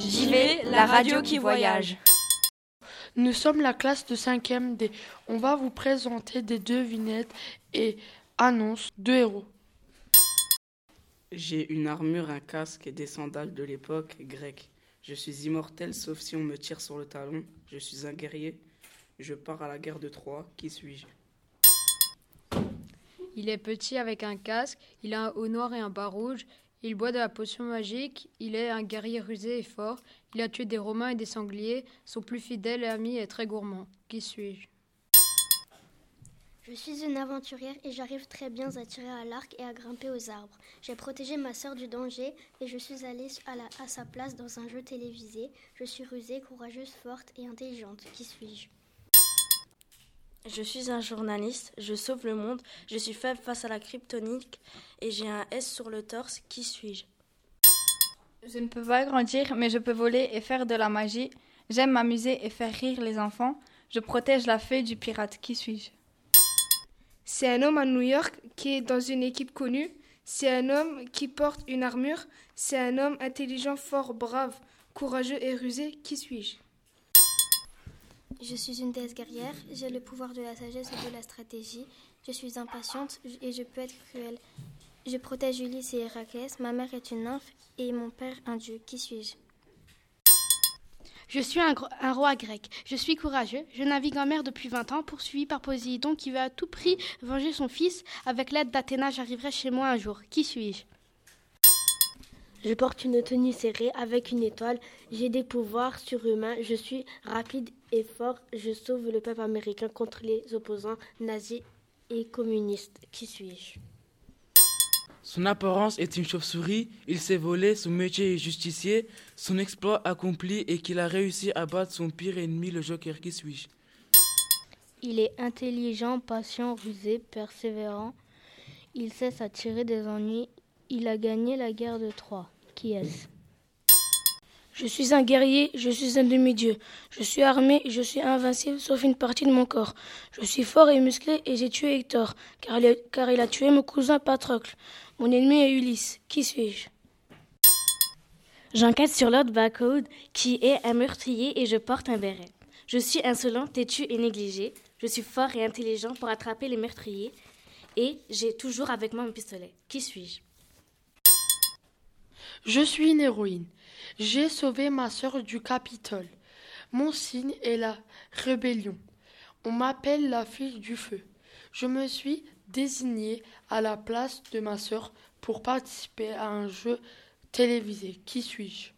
J'y vais, la radio qui voyage. Nous sommes la classe de 5e D. On va vous présenter des devinettes et annonces de héros. J'ai une armure, un casque et des sandales de l'époque grecque. Je suis immortel sauf si on me tire sur le talon. Je suis un guerrier. Je pars à la guerre de Troie. Qui suis-je? Il est petit avec un casque, il a un haut noir et un bas rouge, il boit de la potion magique, il est un guerrier rusé et fort, il a tué des Romains et des Sangliers, son plus fidèle ami est très gourmand. Qui suis-je? Je suis une aventurière et j'arrive très bien à tirer à l'arc et à grimper aux arbres. J'ai protégé ma sœur du danger et je suis allée à, à sa place dans un jeu télévisé. Je suis rusée, courageuse, forte et intelligente. Qui suis-je? Je suis un journaliste, je sauve le monde, je suis faible face à la kryptonique et j'ai un S sur le torse. Qui suis-je? Je ne peux pas grandir, mais je peux voler et faire de la magie. J'aime m'amuser et faire rire les enfants. Je protège la feuille du pirate. Qui suis-je? C'est un homme à New York qui est dans une équipe connue. C'est un homme qui porte une armure. C'est un homme intelligent, fort, brave, courageux et rusé. Qui suis-je? Je suis une déesse guerrière. J'ai le pouvoir de la sagesse et de la stratégie. Je suis impatiente et je peux être cruelle. Je protège Ulysse et Héraclès. Ma mère est une nymphe et mon père un dieu. Qui suis-je? Je suis un, roi grec. Je suis courageux. Je navigue en mer depuis 20 ans, poursuivi par Poséidon qui veut à tout prix venger son fils. Avec l'aide d'Athéna, j'arriverai chez moi un jour. Qui suis-je? Je porte une tenue serrée avec une étoile. J'ai des pouvoirs surhumains. Je suis rapide et fort. Je sauve le peuple américain contre les opposants nazis et communistes. Qui suis-je? Son apparence est une chauve-souris, il s'est volé, son métier est justicier, son exploit accompli et qu'il a réussi à battre son pire ennemi, le Joker. Qui suis-je? Il est intelligent, patient, rusé, persévérant. Il sait s'attirer des ennuis. Il a gagné la guerre de Troie. Qui est-ce Je suis un guerrier, je suis un demi-dieu. Je suis armé, je suis invincible sauf une partie de mon corps. Je suis fort et musclé et j'ai tué Hector, car il a, car il a tué mon cousin Patrocle. Mon ennemi est Ulysse. Qui suis-je J'enquête sur Lord Barcode, qui est un meurtrier et je porte un béret. Je suis insolent, têtu et négligé. Je suis fort et intelligent pour attraper les meurtriers. Et j'ai toujours avec moi mon pistolet. Qui suis-je Je suis une héroïne. J'ai sauvé ma sœur du Capitole. Mon signe est la rébellion. On m'appelle la fille du feu. Je me suis désignée à la place de ma sœur pour participer à un jeu télévisé. Qui suis-je?